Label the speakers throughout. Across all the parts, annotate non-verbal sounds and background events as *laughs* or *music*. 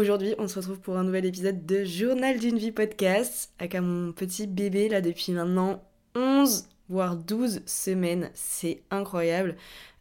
Speaker 1: Aujourd'hui, on se retrouve pour un nouvel épisode de Journal d'une vie podcast avec mon petit bébé là depuis maintenant 11 voire 12 semaines. C'est incroyable.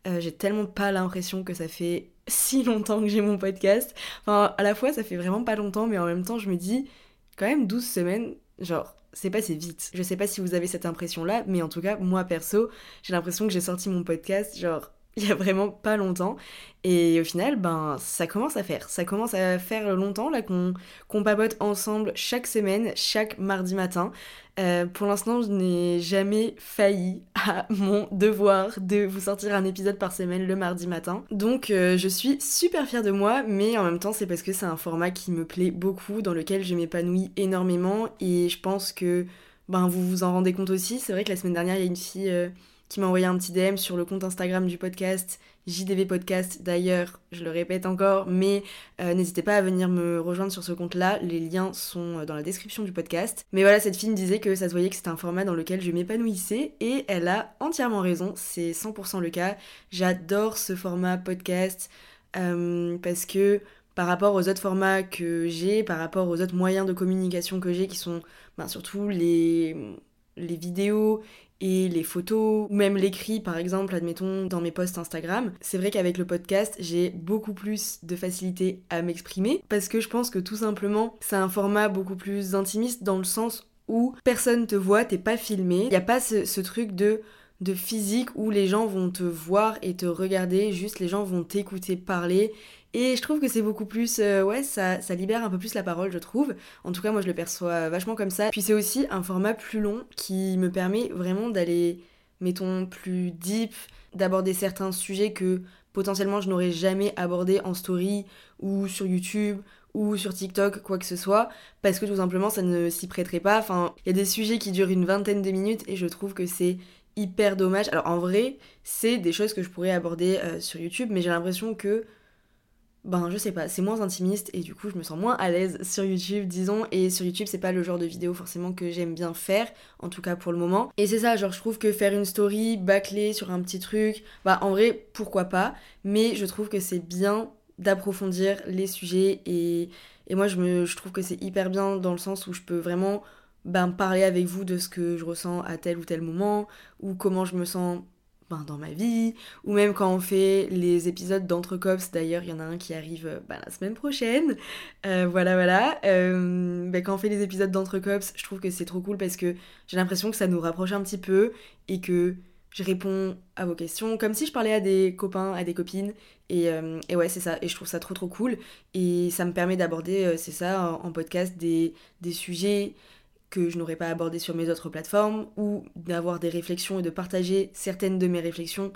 Speaker 1: Euh, j'ai tellement pas l'impression que ça fait si longtemps que j'ai mon podcast. Enfin, à la fois, ça fait vraiment pas longtemps, mais en même temps, je me dis, quand même 12 semaines, genre, c'est passé vite. Je sais pas si vous avez cette impression-là, mais en tout cas, moi perso, j'ai l'impression que j'ai sorti mon podcast, genre, il y a vraiment pas longtemps. Et au final, ben, ça commence à faire. Ça commence à faire longtemps là qu'on qu'on papote ensemble chaque semaine, chaque mardi matin. Euh, pour l'instant, je n'ai jamais failli à *laughs* mon devoir de vous sortir un épisode par semaine le mardi matin. Donc, euh, je suis super fière de moi, mais en même temps, c'est parce que c'est un format qui me plaît beaucoup, dans lequel je m'épanouis énormément. Et je pense que ben, vous vous en rendez compte aussi. C'est vrai que la semaine dernière, il y a une fille. Euh, qui m'a envoyé un petit DM sur le compte Instagram du podcast, JDV Podcast d'ailleurs, je le répète encore, mais euh, n'hésitez pas à venir me rejoindre sur ce compte-là, les liens sont euh, dans la description du podcast. Mais voilà, cette fille me disait que ça se voyait que c'était un format dans lequel je m'épanouissais, et elle a entièrement raison, c'est 100% le cas. J'adore ce format podcast, euh, parce que par rapport aux autres formats que j'ai, par rapport aux autres moyens de communication que j'ai, qui sont ben, surtout les les vidéos et les photos, ou même l'écrit par exemple, admettons, dans mes posts Instagram, c'est vrai qu'avec le podcast, j'ai beaucoup plus de facilité à m'exprimer, parce que je pense que tout simplement, c'est un format beaucoup plus intimiste dans le sens où personne te voit, t'es pas filmé, il n'y a pas ce, truc de de physique où les gens vont te voir et te regarder, juste les gens vont t'écouter parler et je trouve que c'est beaucoup plus. Euh, ouais, ça, ça libère un peu plus la parole, je trouve. En tout cas, moi, je le perçois vachement comme ça. Puis c'est aussi un format plus long qui me permet vraiment d'aller, mettons, plus deep, d'aborder certains sujets que potentiellement je n'aurais jamais abordé en story ou sur YouTube ou sur TikTok, quoi que ce soit, parce que tout simplement ça ne s'y prêterait pas. Enfin, il y a des sujets qui durent une vingtaine de minutes et je trouve que c'est hyper dommage. Alors en vrai, c'est des choses que je pourrais aborder euh, sur YouTube, mais j'ai l'impression que ben je sais pas, c'est moins intimiste et du coup je me sens moins à l'aise sur YouTube disons. Et sur YouTube c'est pas le genre de vidéo forcément que j'aime bien faire en tout cas pour le moment. Et c'est ça genre je trouve que faire une story bâclée sur un petit truc bah en vrai pourquoi pas. Mais je trouve que c'est bien d'approfondir les sujets et, et moi je, me, trouve que c'est hyper bien dans le sens où je peux vraiment ben, parler avec vous de ce que je ressens à tel ou tel moment ou comment je me sens ben, dans ma vie, ou même quand on fait les épisodes d'Entrecops, d'ailleurs il y en a un qui arrive ben, la semaine prochaine, euh, voilà voilà, euh, ben, quand on fait les épisodes d'Entrecops, je trouve que c'est trop cool parce que j'ai l'impression que ça nous rapproche un petit peu et que je réponds à vos questions comme si je parlais à des copains, à des copines, et, euh, et ouais c'est ça, et je trouve ça trop trop cool, et ça me permet d'aborder, c'est ça, en, en, podcast, des, des sujets que je n'aurais pas abordé sur mes autres plateformes ou d'avoir des réflexions et de partager certaines de mes réflexions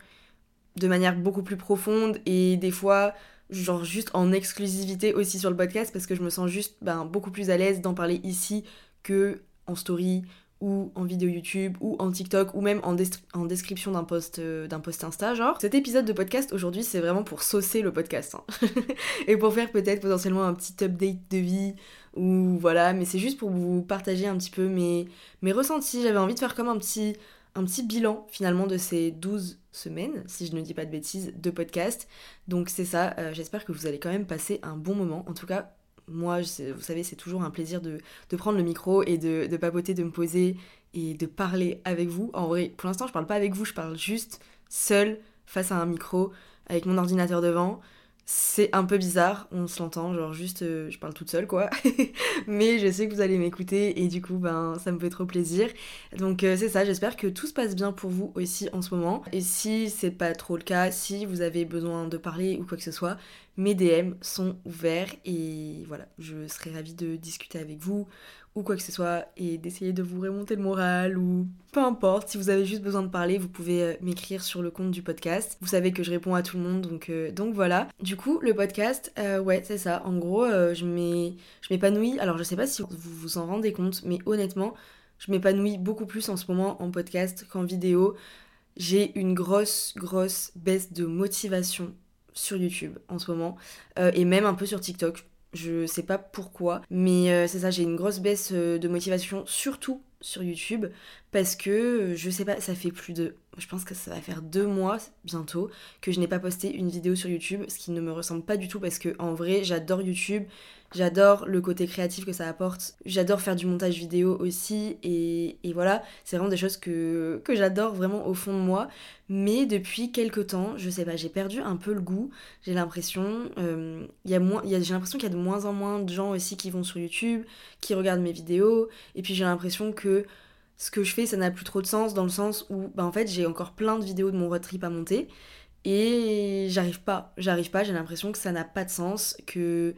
Speaker 1: de manière beaucoup plus profonde et des fois genre juste en exclusivité aussi sur le podcast parce que je me sens juste ben, beaucoup plus à l'aise d'en parler ici que en story ou en vidéo YouTube ou en TikTok ou même en, description d'un post, euh, d'un post Insta genre. Cet épisode de podcast aujourd'hui c'est vraiment pour saucer le podcast hein. *laughs* et pour faire peut-être potentiellement un petit update de vie ou voilà, mais c'est juste pour vous partager un petit peu mes, mes ressentis. J'avais envie de faire comme un petit, un petit bilan finalement de ces 12 semaines, si je ne dis pas de bêtises, de podcast. Donc c'est ça, euh, j'espère que vous allez quand même passer un bon moment. En tout cas, moi, vous savez, c'est toujours un plaisir de, prendre le micro et de, de, papoter, de me poser et de parler avec vous. En vrai, pour l'instant, je parle pas avec vous, je parle juste seule face à un micro avec mon ordinateur devant. C'est un peu bizarre, on se l'entend, genre juste euh, je parle toute seule quoi. *laughs* Mais je sais que vous allez m'écouter et du coup ben ça me fait trop plaisir. Donc euh, c'est ça, j'espère que tout se passe bien pour vous aussi en ce moment. Et si c'est pas trop le cas, si vous avez besoin de parler ou quoi que ce soit, mes DM sont ouverts et voilà, je serai ravie de discuter avec vous ou quoi que ce soit et d'essayer de vous remonter le moral ou peu importe. Si vous avez juste besoin de parler, vous pouvez euh, m'écrire sur le compte du podcast. Vous savez que je réponds à tout le monde donc, euh, voilà. Du coup, le podcast, euh, ouais, c'est ça. En gros, je m'épanouis. Alors, je sais pas si vous vous en rendez compte, mais honnêtement, je m'épanouis beaucoup plus en ce moment en podcast qu'en vidéo. J'ai une grosse, grosse baisse de motivation sur YouTube en ce moment et même un peu sur TikTok. Je sais pas pourquoi, mais euh, c'est ça, j'ai une grosse baisse euh, de motivation, surtout sur YouTube, parce que je sais pas, ça fait plus de. Je pense que ça va faire deux mois bientôt que je n'ai pas posté une vidéo sur YouTube, ce qui ne me ressemble pas du tout parce que en vrai, j'adore YouTube. J'adore le côté créatif que ça apporte. J'adore faire du montage vidéo aussi. Et, voilà, c'est vraiment des choses que, que j'adore vraiment au fond de moi. Mais depuis quelques temps, je sais pas, j'ai perdu un peu le goût. J'ai l'impression, euh, j'ai l'impression qu'il y a de moins en moins de gens aussi qui vont sur YouTube, qui regardent mes vidéos. Et puis j'ai l'impression que ce que je fais, ça n'a plus trop de sens dans le sens où, bah en fait, j'ai encore plein de vidéos de mon road trip à monter. Et j'arrive pas, j'arrive pas, j'ai l'impression que ça n'a pas de sens, que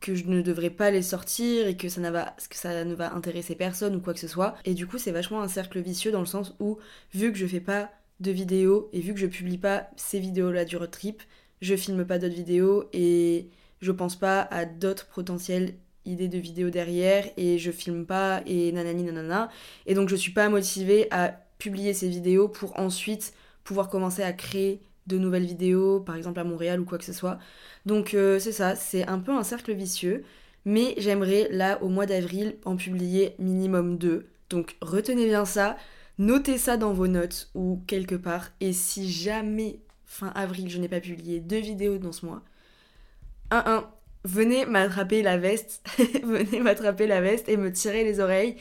Speaker 1: que je ne devrais pas les sortir et que ça, que ça ne va intéresser personne ou quoi que ce soit. Et du coup, c'est vachement un cercle vicieux dans le sens où, vu que je fais pas de vidéos et vu que je publie pas ces vidéos-là du road trip, je filme pas d'autres vidéos et je pense pas à d'autres potentielles idées de vidéos derrière et je filme pas et nanani nanana. Et donc, je suis pas motivée à publier ces vidéos pour ensuite pouvoir commencer à créer de nouvelles vidéos, par exemple à Montréal ou quoi que ce soit. Donc euh, c'est ça, c'est un peu un cercle vicieux. Mais j'aimerais là au mois d'avril en publier minimum deux. Donc retenez bien ça, notez ça dans vos notes ou quelque part. Et si jamais fin avril je n'ai pas publié deux vidéos dans ce mois, 1-1, venez m'attraper la veste, *laughs* venez m'attraper la veste et me tirer les oreilles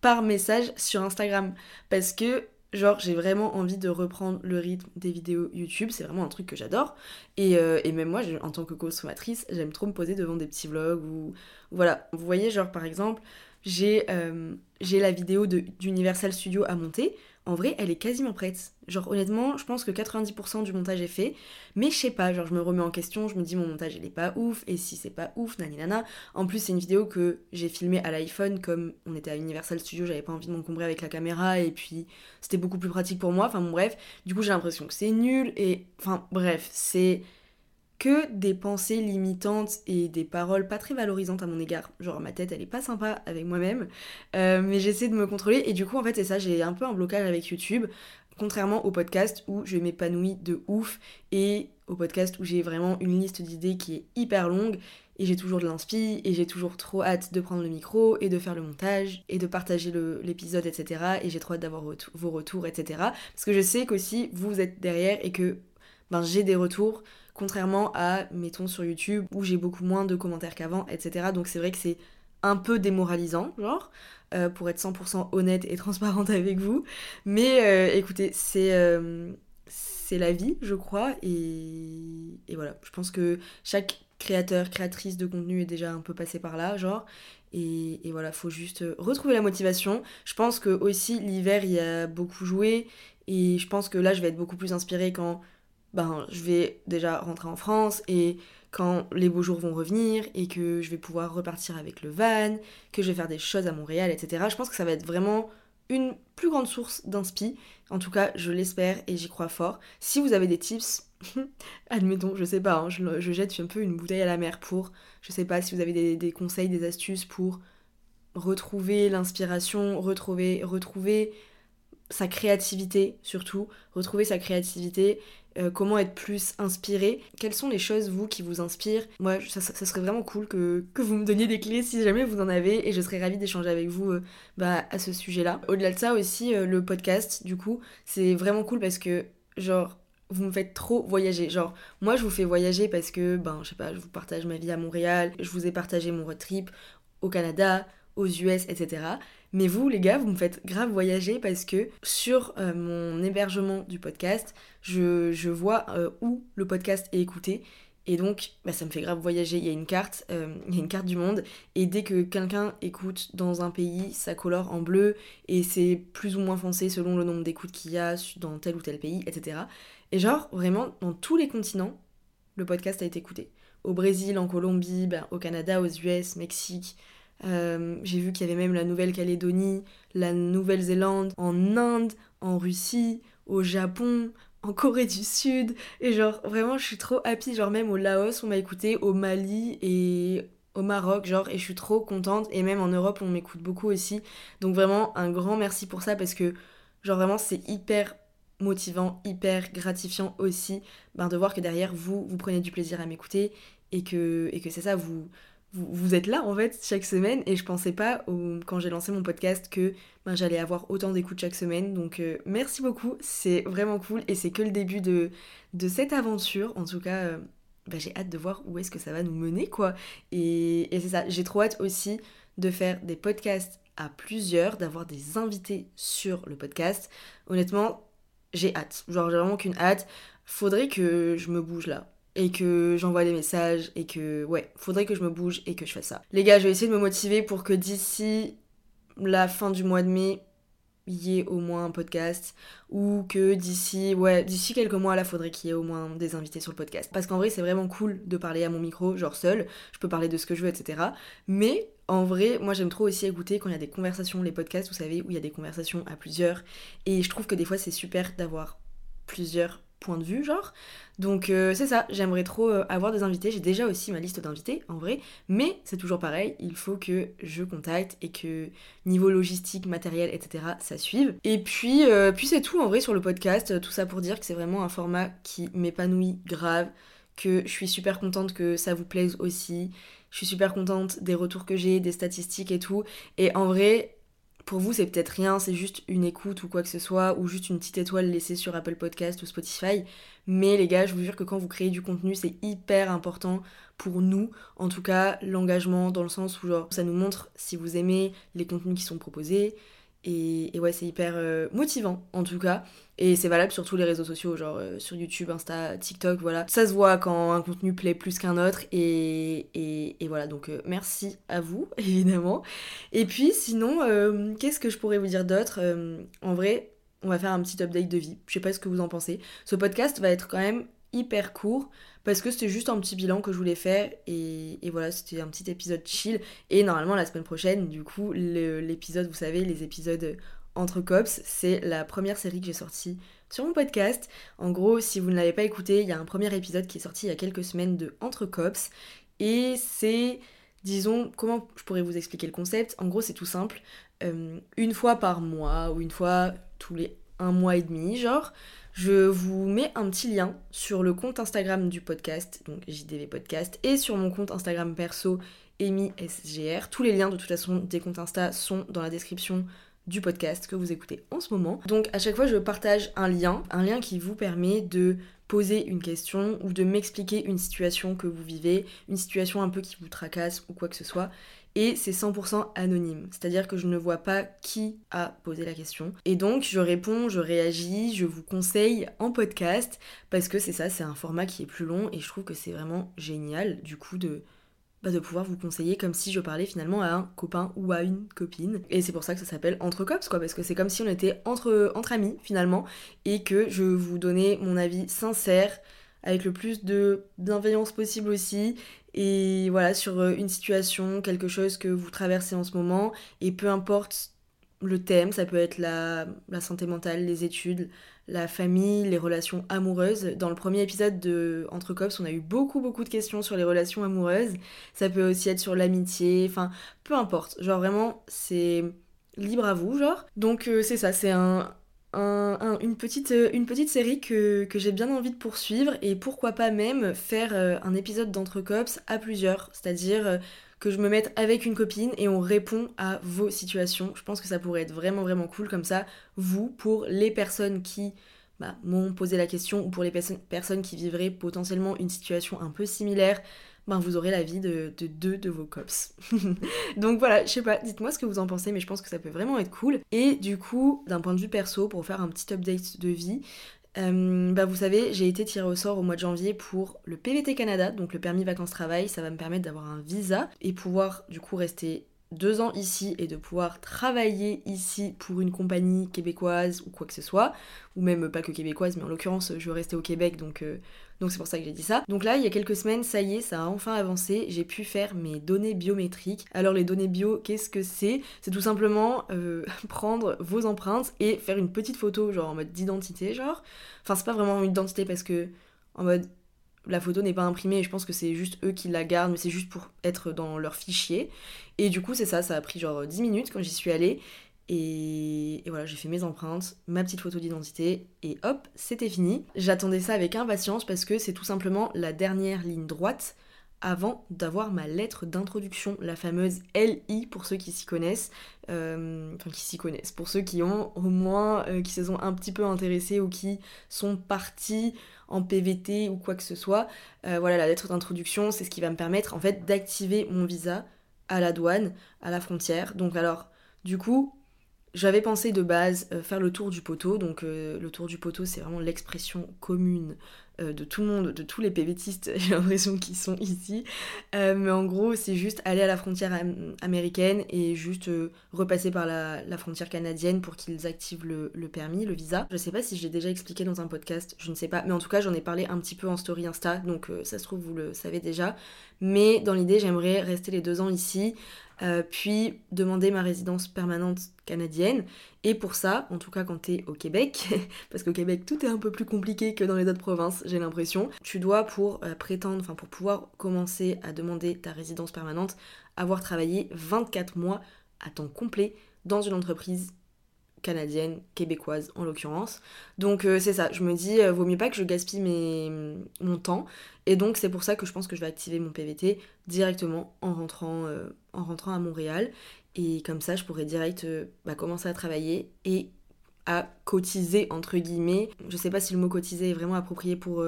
Speaker 1: par message sur Instagram. Parce que Genre, j'ai vraiment envie de reprendre le rythme des vidéos YouTube, c'est vraiment un truc que j'adore. Et, euh, même moi, en tant que consommatrice, j'aime trop me poser devant des petits vlogs ou. Voilà, vous voyez, genre par exemple, j'ai euh, la vidéo d'Universal Studio à monter en vrai, elle est quasiment prête. Genre, honnêtement, je pense que 90% du montage est fait. Mais je sais pas, genre, je me remets en question, je me dis mon montage, il est pas ouf. Et si c'est pas ouf, nani nana. En plus, c'est une vidéo que j'ai filmée à l'iPhone, comme on était à Universal Studio, j'avais pas envie de m'encombrer avec la caméra. Et puis, c'était beaucoup plus pratique pour moi. Enfin, bon, bref. Du coup, j'ai l'impression que c'est nul. Et, enfin, bref, c'est que des pensées limitantes et des paroles pas très valorisantes à mon égard. Genre ma tête elle est pas sympa avec moi-même, euh, mais j'essaie de me contrôler et du coup en fait c'est ça, j'ai un peu un blocage avec YouTube, contrairement au podcast où je m'épanouis de ouf et au podcast où j'ai vraiment une liste d'idées qui est hyper longue et j'ai toujours de l'inspi et j'ai toujours trop hâte de prendre le micro et de faire le montage et de partager l'épisode etc et j'ai trop hâte d'avoir vos retours etc parce que je sais qu'aussi vous êtes derrière et que ben, j'ai des retours contrairement à, mettons, sur YouTube, où j'ai beaucoup moins de commentaires qu'avant, etc. Donc c'est vrai que c'est un peu démoralisant, genre, euh, pour être 100% honnête et *laughs* transparente avec vous. Mais euh, écoutez, c'est euh, c'est la vie, je crois, et, et, voilà. Je pense que chaque créateur, créatrice de contenu est déjà un peu passé par là, genre. Et, et voilà, faut juste retrouver la motivation. Je pense que aussi l'hiver, y a beaucoup joué, et je pense que là, je vais être beaucoup plus inspirée quand ben, je vais déjà rentrer en France et quand les beaux jours vont revenir et que je vais pouvoir repartir avec le van, que je vais faire des choses à Montréal, etc. Je pense que ça va être vraiment une plus grande source d'inspi. En tout cas, je l'espère et j'y crois fort. Si vous avez des tips, *laughs* admettons, je sais pas, hein, je, jette un peu une bouteille à la mer pour, je sais pas si vous avez des, des conseils, des astuces pour retrouver l'inspiration, retrouver, retrouver sa créativité surtout, retrouver sa créativité euh, comment être plus inspiré. Quelles sont les choses, vous, qui vous inspirent? Moi, ça, serait vraiment cool que, vous me donniez des clés si jamais vous en avez, et je serais ravie d'échanger avec vous euh, bah, à ce sujet-là. Au-delà de ça aussi, euh, le podcast, du coup, c'est vraiment cool parce que, genre, vous me faites trop voyager. Genre, moi, je vous fais voyager parce que, ben, je sais pas, je vous partage ma vie à Montréal, je vous ai partagé mon road trip au Canada, aux US, etc. Mais vous, les gars, vous me faites grave voyager parce que sur euh, mon hébergement du podcast, je, vois euh, où le podcast est écouté. Et donc, bah, ça me fait grave voyager. Il y a une carte, euh, il y a une carte du monde. Et dès que quelqu'un écoute dans un pays, ça colore en bleu. Et c'est plus ou moins foncé selon le nombre d'écoutes qu'il y a dans tel ou tel pays, etc. Et genre, vraiment, dans tous les continents, le podcast a été écouté. Au Brésil, en Colombie, bah, au Canada, aux US, Mexique, euh, j'ai vu qu'il y avait même la Nouvelle-Calédonie, la Nouvelle-Zélande, en Inde, en Russie, au Japon, en Corée du Sud. Et genre, vraiment, je suis trop happy. Genre, même au Laos, on m'a écouté, au Mali et au Maroc, genre, et je suis trop contente. Et même en Europe, on m'écoute beaucoup aussi. Donc, vraiment, un grand merci pour ça parce que, genre, vraiment, c'est hyper motivant, hyper gratifiant aussi ben, de voir que derrière vous, vous prenez du plaisir à m'écouter et que, et que c'est ça, vous vous, êtes là en fait chaque semaine et je pensais pas quand j'ai lancé mon podcast que ben, j'allais avoir autant d'écoutes chaque semaine. Donc euh, merci beaucoup, c'est vraiment cool et c'est que le début de, cette aventure. En tout cas, euh, ben, j'ai hâte de voir où est-ce que ça va nous mener quoi. Et, et c'est ça, j'ai trop hâte aussi de faire des podcasts à plusieurs, d'avoir des invités sur le podcast. Honnêtement, j'ai hâte. Genre j'ai vraiment qu'une hâte. Faudrait que je me bouge là et que j'envoie des messages et que ouais, faudrait que je me bouge et que je fasse ça. Les gars, je vais essayer de me motiver pour que d'ici la fin du mois de mai, il y ait au moins un podcast ou que d'ici ouais, d'ici quelques mois là, faudrait qu'il y ait au moins des invités sur le podcast parce qu'en vrai, c'est vraiment cool de parler à mon micro, genre seul, je peux parler de ce que je veux etc. Mais en vrai, moi j'aime trop aussi écouter quand il y a des conversations, les podcasts, vous savez, où il y a des conversations à plusieurs et je trouve que des fois c'est super d'avoir plusieurs point de vue, genre. Donc euh, c'est ça, j'aimerais trop euh, avoir des invités. J'ai déjà aussi ma liste d'invités, en vrai. Mais c'est toujours pareil, il faut que je contacte et que niveau logistique, matériel, etc., ça suive. Et puis, euh, puis c'est tout, en vrai, sur le podcast. Tout ça pour dire que c'est vraiment un format qui m'épanouit grave, que je suis super contente que ça vous plaise aussi. Je suis super contente des retours que j'ai, des statistiques et tout. Et en vrai, pour vous, c'est peut-être rien, c'est juste une écoute ou quoi que ce soit, ou juste une petite étoile laissée sur Apple Podcast ou Spotify. Mais les gars, je vous jure que quand vous créez du contenu, c'est hyper important pour nous. En tout cas, l'engagement dans le sens où genre, ça nous montre si vous aimez les contenus qui sont proposés, et, ouais, c'est hyper euh, motivant en tout cas. Et c'est valable sur tous les réseaux sociaux, genre euh, sur YouTube, Insta, TikTok, voilà. Ça se voit quand un contenu plaît plus qu'un autre. Et, et, voilà, donc euh, merci à vous, *laughs* évidemment. Et puis sinon, qu'est-ce que je pourrais vous dire d'autre En vrai, on va faire un petit update de vie. Je sais pas ce que vous en pensez. Ce podcast va être quand même hyper court parce que c'était juste un petit bilan que je voulais faire et, voilà, c'était un petit épisode chill. Et normalement, la semaine prochaine, du coup, l'épisode, vous savez, les épisodes entre cops, c'est la première série que j'ai sortie sur mon podcast. En gros, si vous ne l'avez pas écouté, il y a un premier épisode qui est sorti il y a quelques semaines de Entre cops et c'est disons, comment je pourrais vous expliquer le concept? En gros, c'est tout simple. Euh, une fois par mois ou une fois tous les un mois et demi, genre, je vous mets un petit lien sur le compte Instagram du podcast, donc JDV Podcast, et sur mon compte Instagram perso, Amy SGR. Tous les liens de toute façon des comptes Insta sont dans la description du podcast que vous écoutez en ce moment. Donc à chaque fois je partage un lien, un lien qui vous permet de poser une question ou de m'expliquer une situation que vous vivez, une situation un peu qui vous tracasse ou quoi que ce soit et c'est 100% anonyme. C'est-à-dire que je ne vois pas qui a posé la question. Et donc je réponds, je réagis, je vous conseille en podcast parce que c'est ça, c'est un format qui est plus long et je trouve que c'est vraiment génial du coup de bah, de pouvoir vous conseiller comme si je parlais finalement à un copain ou à une copine. Et c'est pour ça que ça s'appelle Entre Cops, quoi, parce que c'est comme si on était entre, entre amis finalement, et que je vous donnais mon avis sincère, avec le plus de bienveillance possible aussi, et voilà, sur euh, une situation, quelque chose que vous traversez en ce moment, et peu importe le thème, ça peut être la, santé mentale, les études, la famille, les relations amoureuses. Dans le premier épisode de Entre Cops, on a eu beaucoup beaucoup de questions sur les relations amoureuses. Ça peut aussi être sur l'amitié, enfin peu importe. Genre vraiment, c'est libre à vous, genre. Donc euh, c'est ça, c'est un, une, petite, euh, une petite série que, j'ai bien envie de poursuivre et pourquoi pas même faire euh, un épisode d'Entrecops à plusieurs, c'est-à-dire euh, que je me mette avec une copine et on répond à vos situations. Je pense que ça pourrait être vraiment vraiment cool comme ça, vous, pour les personnes qui bah, m'ont posé la question ou pour les personnes qui vivraient potentiellement une situation un peu similaire, ben vous aurez la vie de, deux de vos cops. *laughs* Donc voilà, je sais pas, dites-moi ce que vous en pensez, mais je pense que ça peut vraiment être cool. Et du coup, d'un point de vue perso, pour faire un petit update de vie, euh, bah vous savez, j'ai été tirée au sort au mois de janvier pour le PVT Canada, donc le permis vacances-travail, ça va me permettre d'avoir un visa et pouvoir du coup rester deux ans ici et de pouvoir travailler ici pour une compagnie québécoise ou quoi que ce soit, ou même pas que québécoise, mais en l'occurrence je veux rester au Québec donc euh, donc c'est pour ça que j'ai dit ça. Donc là il y a quelques semaines, ça y est, ça a enfin avancé, j'ai pu faire mes données biométriques. Alors les données bio, qu'est-ce que c'est? C'est tout simplement euh, *laughs* prendre vos empreintes et faire une petite photo genre en mode d'identité genre. Enfin c'est pas vraiment une identité parce que en mode la photo n'est pas imprimée je pense que c'est juste eux qui la gardent, mais c'est juste pour être dans leur fichier. Et du coup, c'est ça, ça a pris genre 10 minutes quand j'y suis allée. Et, voilà, j'ai fait mes empreintes, ma petite photo d'identité, et hop, c'était fini. J'attendais ça avec impatience parce que c'est tout simplement la dernière ligne droite avant d'avoir ma lettre d'introduction, la fameuse LI pour ceux qui s'y connaissent, euh, enfin qui s'y connaissent, pour ceux qui ont au moins, euh, qui se sont un petit peu intéressés ou qui sont partis en PVT ou quoi que ce soit. Euh, voilà, la lettre d'introduction, c'est ce qui va me permettre en fait d'activer mon visa à la douane, à la frontière. Donc alors, du coup, j'avais pensé de base faire le tour du poteau, donc le tour du poteau c'est vraiment l'expression commune euh, de tout le monde, de tous les PVTistes, *laughs* j'ai l'impression qu'ils sont ici. Euh, mais en gros, c'est juste aller à la frontière américaine et juste euh, repasser par la, frontière canadienne pour qu'ils activent le, permis, le visa. Je sais pas si je l'ai déjà expliqué dans un podcast, je ne sais pas. Mais en tout cas, j'en ai parlé un petit peu en story Insta, donc ça se trouve, vous le savez déjà. Mais dans l'idée, j'aimerais rester les deux ans ici. Euh, puis demander ma résidence permanente canadienne. Et pour ça, en tout cas quand t'es au Québec, *laughs* parce qu'au Québec tout est un peu plus compliqué que dans les autres provinces, j'ai l'impression, tu dois pour euh, prétendre, enfin pour pouvoir commencer à demander ta résidence permanente, avoir travaillé 24 mois à temps complet dans une entreprise canadienne, québécoise en l'occurrence. Donc euh, c'est ça, je me dis, euh, vaut mieux pas que je gaspille mon temps. Et donc c'est pour ça que je pense que je vais activer mon PVT directement en rentrant à Montréal. Et comme ça, je pourrais direct bah, commencer à travailler et à cotiser, entre guillemets. Je sais pas si le mot cotiser est vraiment approprié pour,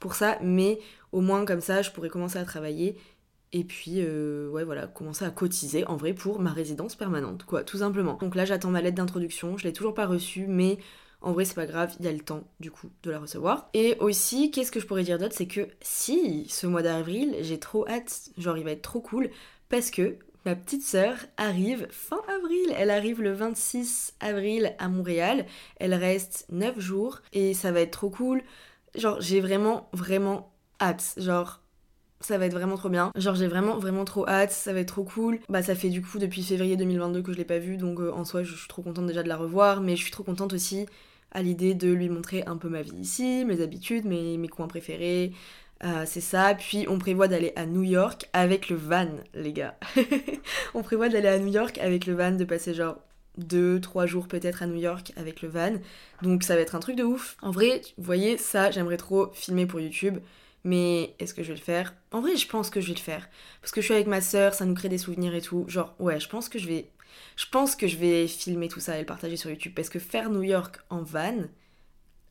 Speaker 1: pour ça, mais au moins comme ça, je pourrais commencer à travailler et puis, euh, ouais, voilà, commencer à cotiser en vrai pour ma résidence permanente, quoi, tout simplement. Donc là, j'attends ma lettre d'introduction, je l'ai toujours pas reçue, mais en vrai, c'est pas grave, il y a le temps, du coup, de la recevoir. Et aussi, qu'est-ce que je pourrais dire d'autre? C'est que si, ce mois d'avril, j'ai trop hâte, genre, il va être trop cool, parce que ma petite sœur arrive fin avril. Elle arrive le 26 avril à Montréal. Elle reste 9 jours et ça va être trop cool. Genre, j'ai vraiment, vraiment hâte. Genre, ça va être vraiment trop bien. Genre j'ai vraiment vraiment trop hâte, ça va être trop cool. Bah ça fait du coup depuis février 2022 que je l'ai pas vue, donc euh, en soi je suis trop contente déjà de la revoir, mais je suis trop contente aussi à l'idée de lui montrer un peu ma vie ici, mes habitudes, mes, mes coins préférés. Euh, c'est ça, puis on prévoit d'aller à New York avec le van, les gars. *laughs* on prévoit d'aller à New York avec le van, de passer genre 2-3 jours peut-être à New York avec le van. Donc ça va être un truc de ouf. En vrai, vous voyez, ça j'aimerais trop filmer pour YouTube. Mais est-ce que je vais le faire? En vrai, je pense que je vais le faire. Parce que je suis avec ma soeur, ça nous crée des souvenirs et tout. Genre, ouais, je pense que je vais. Je pense que je vais filmer tout ça et le partager sur YouTube. Parce que faire New York en van,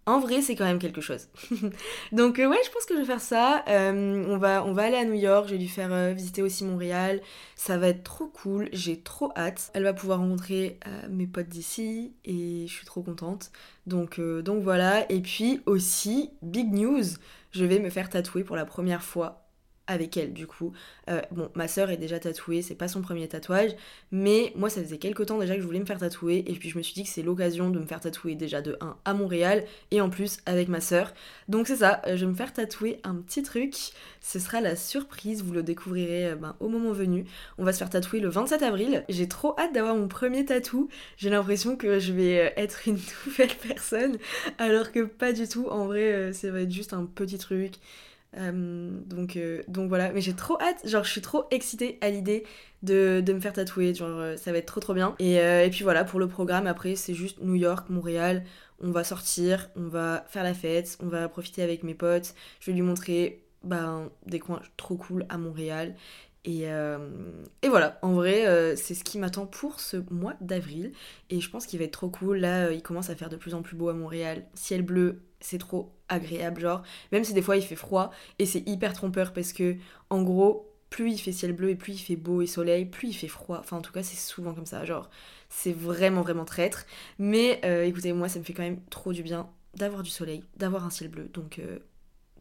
Speaker 1: en vrai, c'est quand même quelque chose. *laughs* Donc euh, ouais, je pense que je vais faire ça. Euh, on, va, aller à New York, je vais lui faire euh, visiter aussi Montréal. Ça va être trop cool, j'ai trop hâte. Elle va pouvoir rencontrer mes potes d'ici et je suis trop contente. Donc, donc voilà. Et puis aussi, big news, je vais me faire tatouer pour la première fois avec elle du coup. Euh, bon, ma sœur est déjà tatouée, c'est pas son premier tatouage, mais moi ça faisait quelques temps déjà que je voulais me faire tatouer et puis je me suis dit que c'est l'occasion de me faire tatouer déjà de 1 à Montréal et en plus avec ma sœur. Donc c'est ça, euh, je vais me faire tatouer un petit truc, ce sera la surprise, vous le découvrirez euh, ben, au moment venu. On va se faire tatouer le 27 avril. J'ai trop hâte d'avoir mon premier tatou. J'ai l'impression que je vais être une *laughs* nouvelle personne alors que pas du tout. En vrai, ça va être juste un petit truc. Euh, donc, euh, donc voilà, mais j'ai trop hâte, genre je suis trop excitée à l'idée de, de, me faire tatouer, genre euh, ça va être trop trop bien. Et, puis voilà, pour le programme, après c'est juste New York, Montréal, on va sortir, on va faire la fête, on va profiter avec mes potes, je vais lui montrer ben, des coins trop cool à Montréal. Et, et, voilà, en vrai, c'est ce qui m'attend pour ce mois d'avril. Et je pense qu'il va être trop cool. Là, il commence à faire de plus en plus beau à Montréal. Ciel bleu, c'est trop agréable, genre. Même si des fois il fait froid et c'est hyper trompeur parce que, en gros, plus il fait ciel bleu et plus il fait beau et soleil, plus il fait froid. Enfin, en tout cas, c'est souvent comme ça. Genre, c'est vraiment, vraiment traître. Mais euh, écoutez, moi, ça me fait quand même trop du bien d'avoir du soleil, d'avoir un ciel bleu. Donc, euh,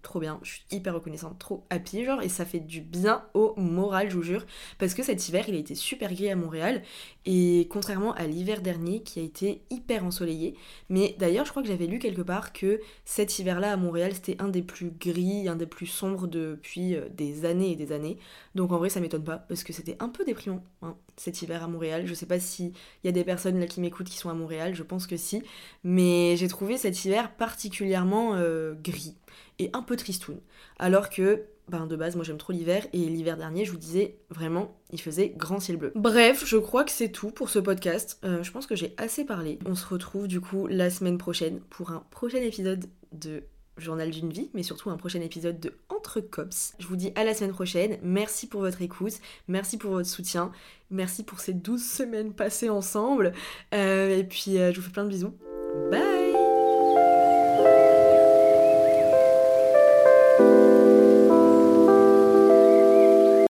Speaker 1: trop bien, je suis hyper reconnaissante, trop happy, genre, et ça fait du bien au moral, je vous jure, parce que cet hiver, il a été super gris à Montréal, et contrairement à l'hiver dernier, qui a été hyper ensoleillé, mais d'ailleurs, je crois que j'avais lu quelque part que cet hiver-là à Montréal, c'était un des plus gris, un des plus sombres depuis euh, des années et des années, donc en vrai, ça m'étonne pas, parce que c'était un peu déprimant, hein, cet hiver à Montréal, je sais pas s'il y a des personnes là qui m'écoutent qui sont à Montréal, je pense que si, mais j'ai trouvé cet hiver particulièrement euh, gris et un peu tristoun. Alors que, ben de base, moi j'aime trop l'hiver, et l'hiver dernier, je vous disais, vraiment, il faisait grand ciel bleu. Bref, je crois que c'est tout pour ce podcast. Euh, je pense que j'ai assez parlé. On se retrouve du coup la semaine prochaine pour un prochain épisode de journal d'une vie, mais surtout un prochain épisode de Entre Cops. Je vous dis à la semaine prochaine. Merci pour votre écoute, merci pour votre soutien, merci pour ces 12 semaines passées ensemble. Euh, et puis, euh, je vous fais plein de bisous. Bye